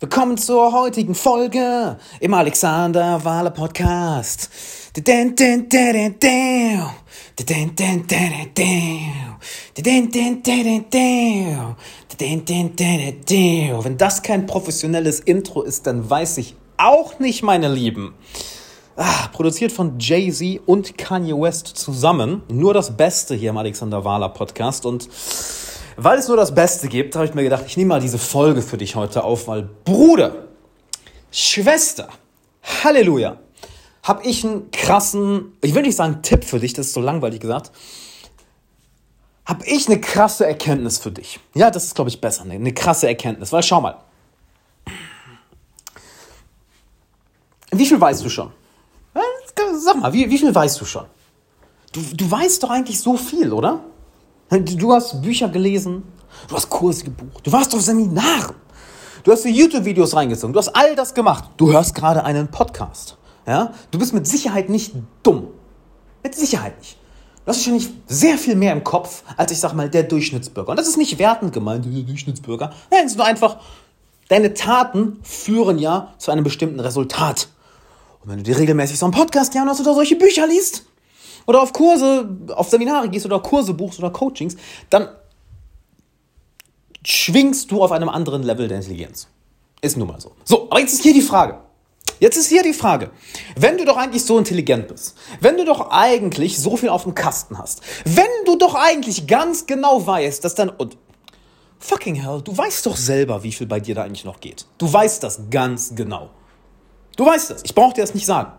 Willkommen zur heutigen Folge im Alexander Wahler Podcast. Wenn das kein professionelles Intro ist, dann weiß ich auch nicht, meine Lieben. Ah, produziert von Jay-Z und Kanye West zusammen. Nur das Beste hier im Alexander Wahler Podcast und weil es nur das Beste gibt, habe ich mir gedacht, ich nehme mal diese Folge für dich heute auf, weil Bruder, Schwester, Halleluja, habe ich einen krassen, ich will nicht sagen Tipp für dich, das ist so langweilig gesagt, habe ich eine krasse Erkenntnis für dich. Ja, das ist, glaube ich, besser, ne? eine krasse Erkenntnis, weil schau mal. Wie viel weißt du schon? Sag mal, wie, wie viel weißt du schon? Du, du weißt doch eigentlich so viel, oder? Du hast Bücher gelesen, du hast Kurse gebucht, du warst auf Seminaren, du hast YouTube-Videos reingezogen, du hast all das gemacht. Du hörst gerade einen Podcast. Ja? Du bist mit Sicherheit nicht dumm. Mit Sicherheit nicht. Du hast wahrscheinlich sehr viel mehr im Kopf, als ich sag mal, der Durchschnittsbürger. Und das ist nicht wertend gemeint, der Durchschnittsbürger. Nein, es ist nur einfach, deine Taten führen ja zu einem bestimmten Resultat. Und wenn du dir regelmäßig so einen Podcast ja, hast oder solche Bücher liest, oder auf Kurse, auf Seminare gehst oder Kurse buchst oder Coachings, dann schwingst du auf einem anderen Level der Intelligenz. Ist nun mal so. So, aber jetzt ist hier die Frage. Jetzt ist hier die Frage. Wenn du doch eigentlich so intelligent bist, wenn du doch eigentlich so viel auf dem Kasten hast, wenn du doch eigentlich ganz genau weißt, dass dann und fucking hell, du weißt doch selber, wie viel bei dir da eigentlich noch geht. Du weißt das ganz genau. Du weißt das. Ich brauche dir das nicht sagen.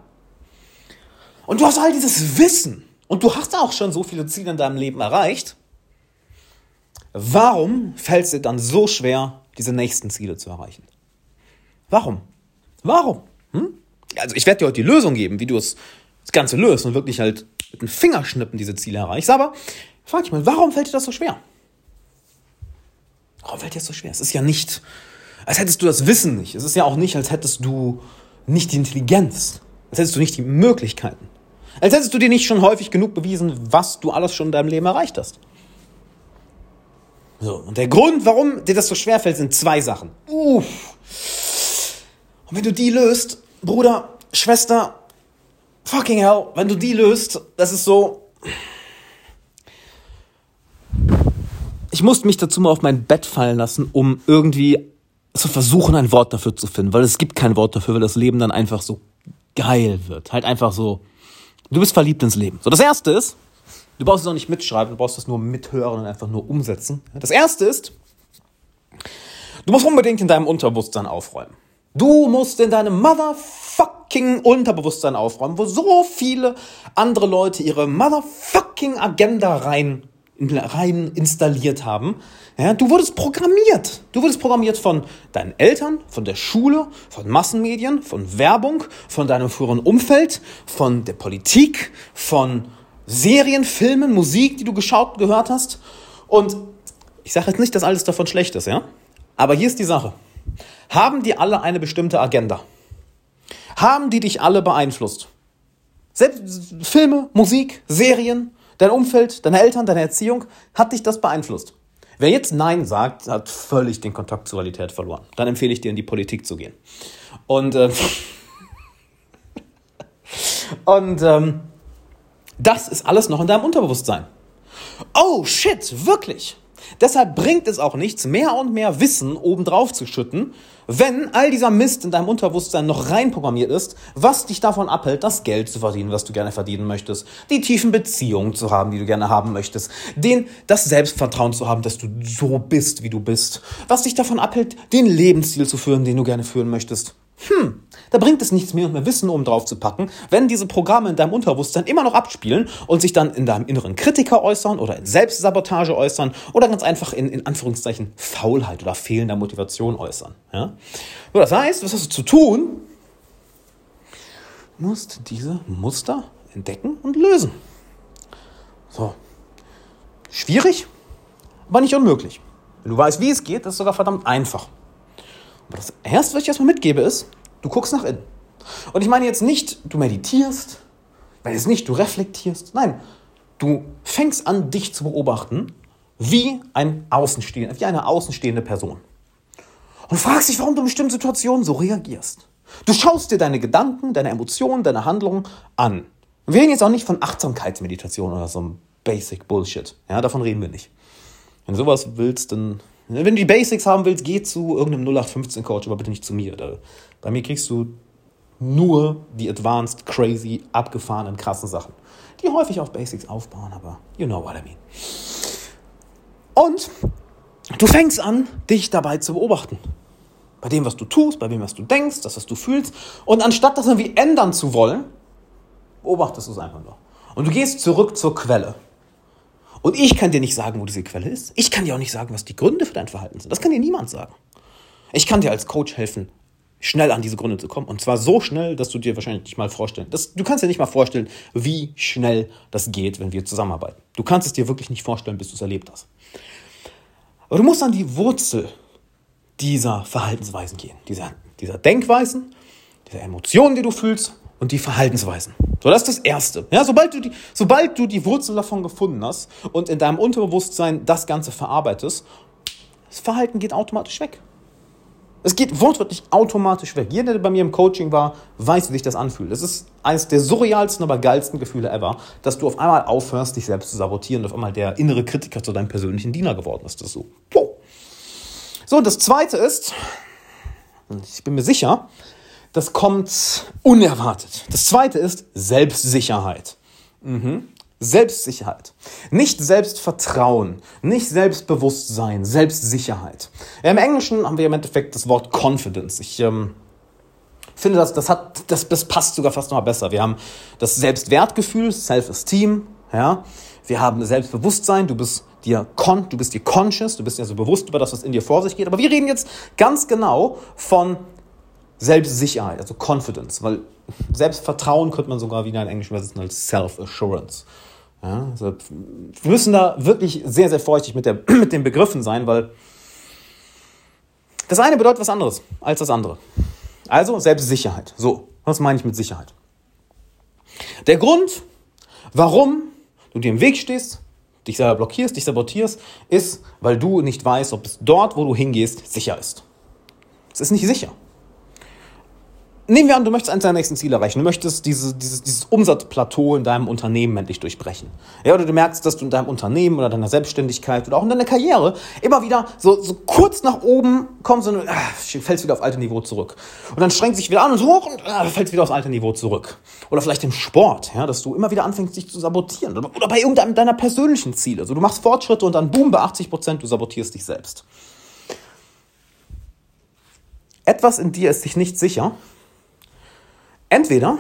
Und du hast all dieses Wissen und du hast auch schon so viele Ziele in deinem Leben erreicht. Warum fällt es dir dann so schwer, diese nächsten Ziele zu erreichen? Warum? Warum? Hm? Also ich werde dir heute die Lösung geben, wie du es das Ganze löst und wirklich halt mit dem Fingerschnippen diese Ziele erreichst. Aber frag dich mal, warum fällt dir das so schwer? Warum fällt dir das so schwer? Es ist ja nicht, als hättest du das Wissen nicht. Es ist ja auch nicht, als hättest du nicht die Intelligenz. Als hättest du nicht die Möglichkeiten. Als hättest du dir nicht schon häufig genug bewiesen, was du alles schon in deinem Leben erreicht hast. So, und der Grund, warum dir das so schwer fällt, sind zwei Sachen. Uff. Und wenn du die löst, Bruder, Schwester, fucking hell, wenn du die löst, das ist so. Ich musste mich dazu mal auf mein Bett fallen lassen, um irgendwie zu versuchen, ein Wort dafür zu finden, weil es gibt kein Wort dafür, weil das Leben dann einfach so geil wird. Halt einfach so Du bist verliebt ins Leben. So, das erste ist, du brauchst es auch nicht mitschreiben, du brauchst es nur mithören und einfach nur umsetzen. Das erste ist, du musst unbedingt in deinem Unterbewusstsein aufräumen. Du musst in deinem motherfucking Unterbewusstsein aufräumen, wo so viele andere Leute ihre motherfucking Agenda rein rein installiert haben. Ja, du wurdest programmiert. Du wurdest programmiert von deinen Eltern, von der Schule, von Massenmedien, von Werbung, von deinem früheren Umfeld, von der Politik, von Serien, Filmen, Musik, die du geschaut und gehört hast. Und ich sage jetzt nicht, dass alles davon schlecht ist, ja? Aber hier ist die Sache. Haben die alle eine bestimmte Agenda? Haben die dich alle beeinflusst? Selbst Filme, Musik, Serien, Dein Umfeld, deine Eltern, deine Erziehung, hat dich das beeinflusst? Wer jetzt Nein sagt, hat völlig den Kontakt zur Realität verloren. Dann empfehle ich dir, in die Politik zu gehen. Und, äh, und ähm, das ist alles noch in deinem Unterbewusstsein. Oh shit, wirklich? Deshalb bringt es auch nichts, mehr und mehr Wissen obendrauf zu schütten, wenn all dieser Mist in deinem Unterbewusstsein noch reinprogrammiert ist, was dich davon abhält, das Geld zu verdienen, was du gerne verdienen möchtest, die tiefen Beziehungen zu haben, die du gerne haben möchtest, den, das Selbstvertrauen zu haben, dass du so bist, wie du bist, was dich davon abhält, den Lebensstil zu führen, den du gerne führen möchtest. Hm, da bringt es nichts mehr, mehr Wissen oben drauf zu packen, wenn diese Programme in deinem Unterbewusstsein immer noch abspielen und sich dann in deinem inneren Kritiker äußern oder in Selbstsabotage äußern oder ganz einfach in, in Anführungszeichen Faulheit oder fehlender Motivation äußern. Ja? So, das heißt, was hast du zu tun? Du musst diese Muster entdecken und lösen. So. Schwierig, aber nicht unmöglich. Wenn du weißt, wie es geht, ist es sogar verdammt einfach. Aber das Erste, was ich erstmal mitgebe, ist, du guckst nach innen. Und ich meine jetzt nicht, du meditierst, weil jetzt nicht, du reflektierst. Nein, du fängst an, dich zu beobachten, wie ein Außenstehender, wie eine außenstehende Person. und fragst dich, warum du in bestimmten Situationen so reagierst. Du schaust dir deine Gedanken, deine Emotionen, deine Handlungen an. wir reden jetzt auch nicht von Achtsamkeitsmeditation oder so einem Basic Bullshit. Ja, davon reden wir nicht. Wenn du sowas willst, dann, wenn du die Basics haben willst, geh zu irgendeinem 0815 Coach, aber bitte nicht zu mir. Da, bei mir kriegst du nur die advanced, crazy, abgefahrenen, krassen Sachen, die häufig auf Basics aufbauen, aber you know what I mean. Und du fängst an, dich dabei zu beobachten. Bei dem, was du tust, bei dem, was du denkst, das, was du fühlst. Und anstatt das irgendwie ändern zu wollen, beobachtest du es einfach nur. Und du gehst zurück zur Quelle. Und ich kann dir nicht sagen, wo diese Quelle ist. Ich kann dir auch nicht sagen, was die Gründe für dein Verhalten sind. Das kann dir niemand sagen. Ich kann dir als Coach helfen, schnell an diese Gründe zu kommen. Und zwar so schnell, dass du dir wahrscheinlich nicht mal vorstellen. Das, du kannst dir nicht mal vorstellen, wie schnell das geht, wenn wir zusammenarbeiten. Du kannst es dir wirklich nicht vorstellen, bis du es erlebt hast. Aber du musst an die Wurzel dieser Verhaltensweisen gehen, dieser, dieser Denkweisen, dieser Emotionen, die du fühlst und die Verhaltensweisen. So, das ist das Erste. Ja, sobald, du die, sobald du die Wurzel davon gefunden hast und in deinem Unterbewusstsein das Ganze verarbeitest, das Verhalten geht automatisch weg. Es geht wortwörtlich automatisch weg. Jeder, der bei mir im Coaching war, weiß, wie sich das anfühlt. Es ist eines der surrealsten, aber geilsten Gefühle ever, dass du auf einmal aufhörst, dich selbst zu sabotieren und auf einmal der innere Kritiker zu deinem persönlichen Diener geworden ist. Das ist so. So, das zweite ist, ich bin mir sicher, das kommt unerwartet. Das zweite ist Selbstsicherheit. Mhm. Selbstsicherheit. Nicht Selbstvertrauen, nicht Selbstbewusstsein, Selbstsicherheit. Im Englischen haben wir im Endeffekt das Wort Confidence. Ich ähm, finde, das, das, hat, das, das passt sogar fast noch mal besser. Wir haben das Selbstwertgefühl, Self-Esteem. Ja? Wir haben Selbstbewusstsein, du bist dir con, du bist dir conscious, du bist dir so bewusst über das, was in dir vor sich geht. Aber wir reden jetzt ganz genau von Selbstsicherheit, also Confidence, weil Selbstvertrauen könnte man sogar wieder in Englisch übersetzen als Self-Assurance. Ja, also wir müssen da wirklich sehr, sehr vorsichtig mit, der, mit den Begriffen sein, weil das eine bedeutet was anderes als das andere. Also Selbstsicherheit. So, was meine ich mit Sicherheit? Der Grund, warum du dir im Weg stehst, dich selber blockierst, dich sabotierst, ist, weil du nicht weißt, ob es dort, wo du hingehst, sicher ist. Es ist nicht sicher. Nehmen wir an, du möchtest eines deiner nächsten Ziele erreichen. Du möchtest diese, dieses, dieses Umsatzplateau in deinem Unternehmen endlich durchbrechen. Ja, oder du merkst, dass du in deinem Unternehmen oder deiner Selbstständigkeit oder auch in deiner Karriere immer wieder so, so kurz nach oben kommst und ah, fällst wieder auf alte Niveau zurück. Und dann strengst dich wieder an und hoch und ah, fällst wieder aufs alte Niveau zurück. Oder vielleicht im Sport, ja, dass du immer wieder anfängst, dich zu sabotieren. Oder, oder bei irgendeinem deiner persönlichen Ziele. Also du machst Fortschritte und dann boom, bei 80 Prozent, du sabotierst dich selbst. Etwas in dir ist sich nicht sicher entweder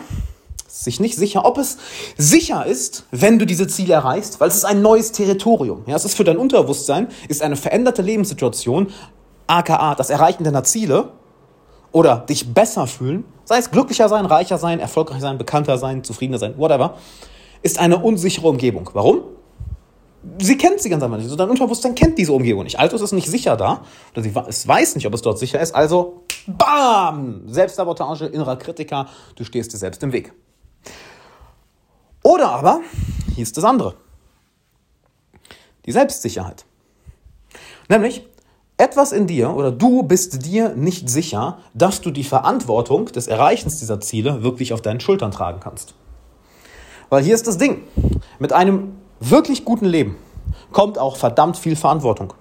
sich nicht sicher, ob es sicher ist, wenn du diese Ziele erreichst, weil es ist ein neues Territorium. Ja, es ist für dein Unterbewusstsein, ist eine veränderte Lebenssituation, aka das Erreichen deiner Ziele oder dich besser fühlen, sei es glücklicher sein, reicher sein, erfolgreich sein, bekannter sein, zufriedener sein, whatever, ist eine unsichere Umgebung. Warum? Sie kennt sie ganz einfach nicht. Also dein Unterbewusstsein kennt diese Umgebung nicht. Also ist es nicht sicher da. Oder sie, es weiß nicht, ob es dort sicher ist. Also Bam! Selbstsabotage, innerer Kritiker, du stehst dir selbst im Weg. Oder aber, hier ist das andere. Die Selbstsicherheit. Nämlich, etwas in dir oder du bist dir nicht sicher, dass du die Verantwortung des Erreichens dieser Ziele wirklich auf deinen Schultern tragen kannst. Weil hier ist das Ding. Mit einem wirklich guten Leben kommt auch verdammt viel Verantwortung.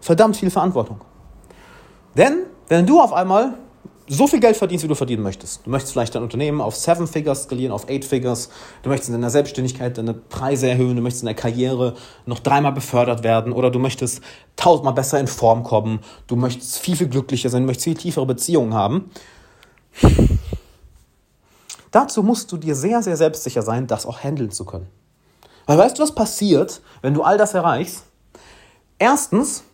Verdammt viel Verantwortung. Denn wenn du auf einmal so viel Geld verdienst, wie du verdienen möchtest. Du möchtest vielleicht dein Unternehmen auf Seven Figures skalieren, auf Eight Figures. Du möchtest in deiner Selbstständigkeit deine Preise erhöhen. Du möchtest in der Karriere noch dreimal befördert werden. Oder du möchtest tausendmal besser in Form kommen. Du möchtest viel, viel glücklicher sein. Du möchtest viel tiefere Beziehungen haben. Dazu musst du dir sehr, sehr selbstsicher sein, das auch handeln zu können. Weil weißt du, was passiert, wenn du all das erreichst? Erstens,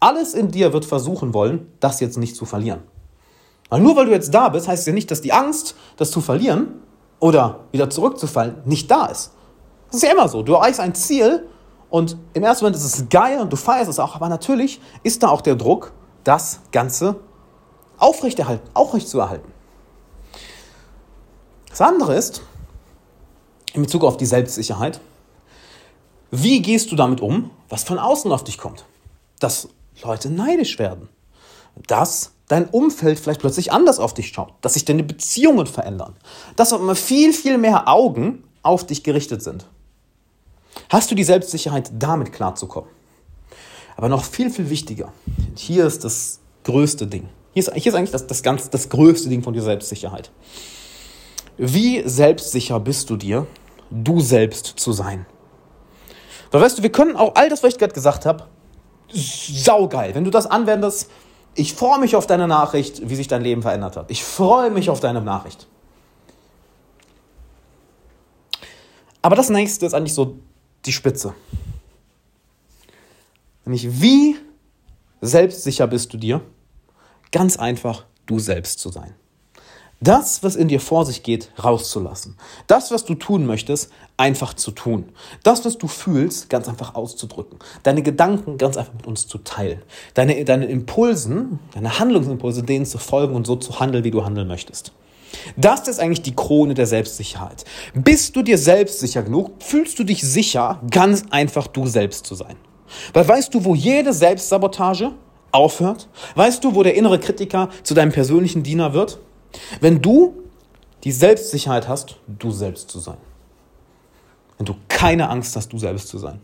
alles in dir wird versuchen wollen, das jetzt nicht zu verlieren. Weil nur weil du jetzt da bist, heißt es ja nicht, dass die Angst, das zu verlieren oder wieder zurückzufallen, nicht da ist. Das ist ja immer so. Du erreichst ein Ziel und im ersten Moment ist es geil und du feierst es auch, aber natürlich ist da auch der Druck, das Ganze aufrechterhalten, aufrecht zu erhalten. Das andere ist, in Bezug auf die Selbstsicherheit, wie gehst du damit um, was von außen auf dich kommt? Dass Leute neidisch werden. Dass dein Umfeld vielleicht plötzlich anders auf dich schaut, dass sich deine Beziehungen verändern, dass immer viel, viel mehr Augen auf dich gerichtet sind. Hast du die Selbstsicherheit, damit klarzukommen? Aber noch viel, viel wichtiger, hier ist das größte Ding. Hier ist, hier ist eigentlich das, das, ganz, das größte Ding von der Selbstsicherheit. Wie selbstsicher bist du dir, du selbst zu sein? Weil weißt du, wir können auch all das, was ich gerade gesagt habe, saugeil. Wenn du das anwendest, ich freue mich auf deine Nachricht, wie sich dein Leben verändert hat. Ich freue mich auf deine Nachricht. Aber das nächste ist eigentlich so die Spitze. Nämlich, wie selbstsicher bist du dir? Ganz einfach, du selbst zu sein. Das, was in dir vor sich geht, rauszulassen. Das, was du tun möchtest, einfach zu tun. Das, was du fühlst, ganz einfach auszudrücken. Deine Gedanken ganz einfach mit uns zu teilen. Deine, deine Impulsen, deine Handlungsimpulse, denen zu folgen und so zu handeln, wie du handeln möchtest. Das ist eigentlich die Krone der Selbstsicherheit. Bist du dir selbstsicher genug? Fühlst du dich sicher, ganz einfach du selbst zu sein? Weil weißt du, wo jede Selbstsabotage aufhört? Weißt du, wo der innere Kritiker zu deinem persönlichen Diener wird? Wenn du die Selbstsicherheit hast, du selbst zu sein. Wenn du keine Angst hast, du selbst zu sein.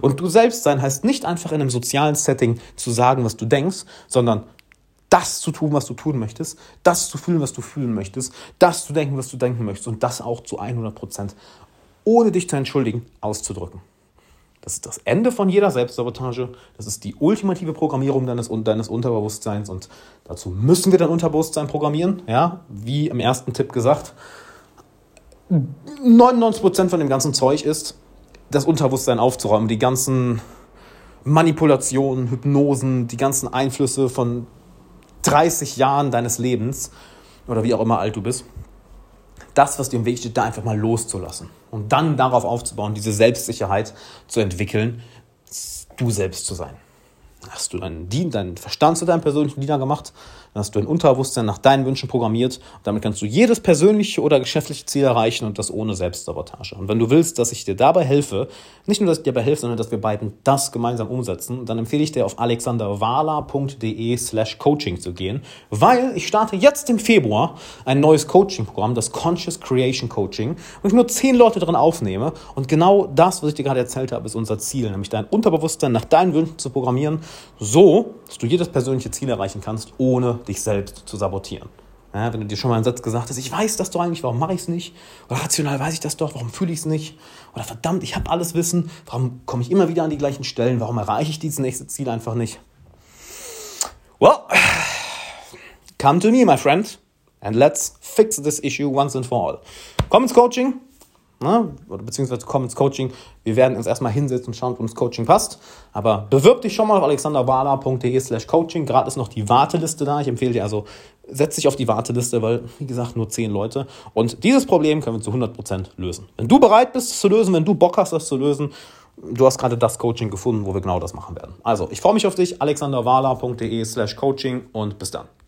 Und du selbst sein heißt nicht einfach in einem sozialen Setting zu sagen, was du denkst, sondern das zu tun, was du tun möchtest, das zu fühlen, was du fühlen möchtest, das zu denken, was du denken möchtest und das auch zu 100 Prozent, ohne dich zu entschuldigen, auszudrücken. Das ist das Ende von jeder Selbstsabotage. Das ist die ultimative Programmierung deines, deines Unterbewusstseins. Und dazu müssen wir dein Unterbewusstsein programmieren. Ja, wie im ersten Tipp gesagt. 99% von dem ganzen Zeug ist, das Unterbewusstsein aufzuräumen. Die ganzen Manipulationen, Hypnosen, die ganzen Einflüsse von 30 Jahren deines Lebens oder wie auch immer alt du bist das, was dir im Weg steht, da einfach mal loszulassen. Und dann darauf aufzubauen, diese Selbstsicherheit zu entwickeln, du selbst zu sein. Hast du deinen, deinen Verstand zu deinem persönlichen Diener gemacht, dann hast du dein Unterbewusstsein nach deinen Wünschen programmiert. Und damit kannst du jedes persönliche oder geschäftliche Ziel erreichen und das ohne Selbstsabotage. Und wenn du willst, dass ich dir dabei helfe, nicht nur, dass ich dir dabei helfe, sondern dass wir beiden das gemeinsam umsetzen, dann empfehle ich dir auf alexanderwala.de slash coaching zu gehen, weil ich starte jetzt im Februar ein neues Coaching-Programm, das Conscious Creation Coaching, wo ich nur zehn Leute drin aufnehme. Und genau das, was ich dir gerade erzählt habe, ist unser Ziel, nämlich dein Unterbewusstsein nach deinen Wünschen zu programmieren, so, dass du jedes persönliche Ziel erreichen kannst, ohne dich selbst zu sabotieren. Ja, wenn du dir schon mal einen Satz gesagt hast, ich weiß das doch eigentlich, warum mache ich es nicht? Oder rational weiß ich das doch, warum fühle ich es nicht? Oder verdammt, ich habe alles Wissen, warum komme ich immer wieder an die gleichen Stellen? Warum erreiche ich dieses nächste Ziel einfach nicht? Well, come to me, my friend, and let's fix this issue once and for all. Komm ins Coaching, ne, oder beziehungsweise komm ins Coaching. Wir werden uns erstmal hinsetzen und schauen, ob uns Coaching passt. Aber bewirb dich schon mal auf alexanderwala.de slash coaching. Gerade ist noch die Warteliste da. Ich empfehle dir also, setz dich auf die Warteliste, weil, wie gesagt, nur zehn Leute. Und dieses Problem können wir zu 100% lösen. Wenn du bereit bist, es zu lösen, wenn du Bock hast, das zu lösen, du hast gerade das Coaching gefunden, wo wir genau das machen werden. Also, ich freue mich auf dich, alexanderwala.de slash coaching und bis dann.